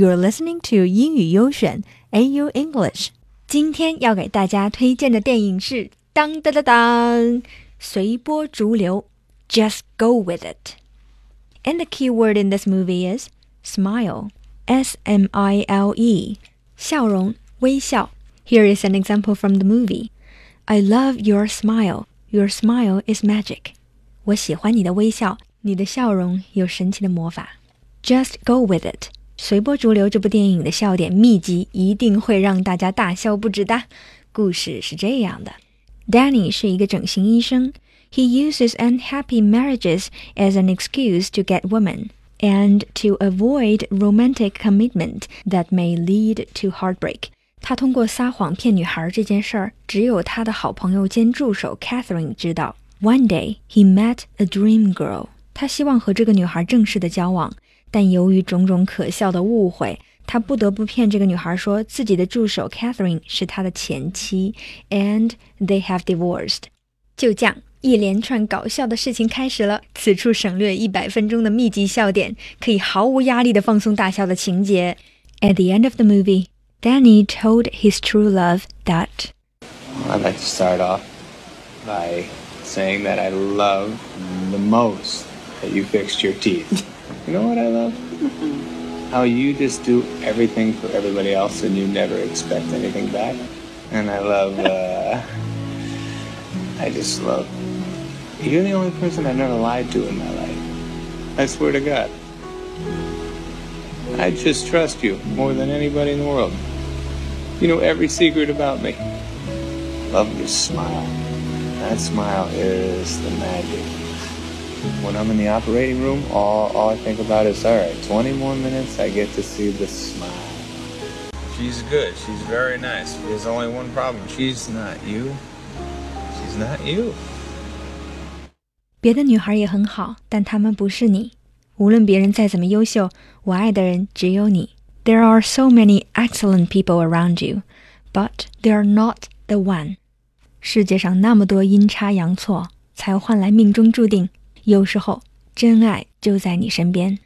You're listening to 英语优选 AU English。今天要给大家推荐的电影是当当当当，随波逐流，Just go with it。And the key word in this movie is smile. S M I L E，笑容、微笑。Here is an example from the movie. I love your smile. Your smile is magic. 我喜欢你的微笑，你的笑容有神奇的魔法。Just go with it. 随波逐流这部电影的笑点密集，一定会让大家大笑不止的。故事是这样的：Danny 是一个整形医生，He uses unhappy marriages as an excuse to get women and to avoid romantic commitment that may lead to heartbreak。他通过撒谎骗女孩这件事儿，只有他的好朋友兼助手 Catherine 知道。One day he met a dream girl。他希望和这个女孩正式的交往。但由于种种可笑的误会，他不得不骗这个女孩说自己的助手 Katherine 是他的前妻，and they have divorced。就这样，一连串搞笑的事情开始了。此处省略一百分钟的密集笑点，可以毫无压力的放松大笑的情节。At the end of the movie, Danny told his true love that. I'd like to start off by saying that I love the most that you fixed your teeth. You know what I love? How you just do everything for everybody else and you never expect anything back. And I love, uh, I just love, you're the only person I've never lied to in my life. I swear to God. I just trust you more than anybody in the world. You know every secret about me. Love your smile. That smile is the magic When I'm in the operating room, all, all I think about is, all right, 20 more minutes, I get to see the smile. She's good. She's very nice. There's only one problem. She's not you. She's not you. 别的女孩也很好，但她们不是你。无论别人再怎么优秀，我爱的人只有你。There are so many excellent people around you, but they are not the one. 世界上那么多阴差阳错，才换来命中注定。 有时候，真爱就在你身边。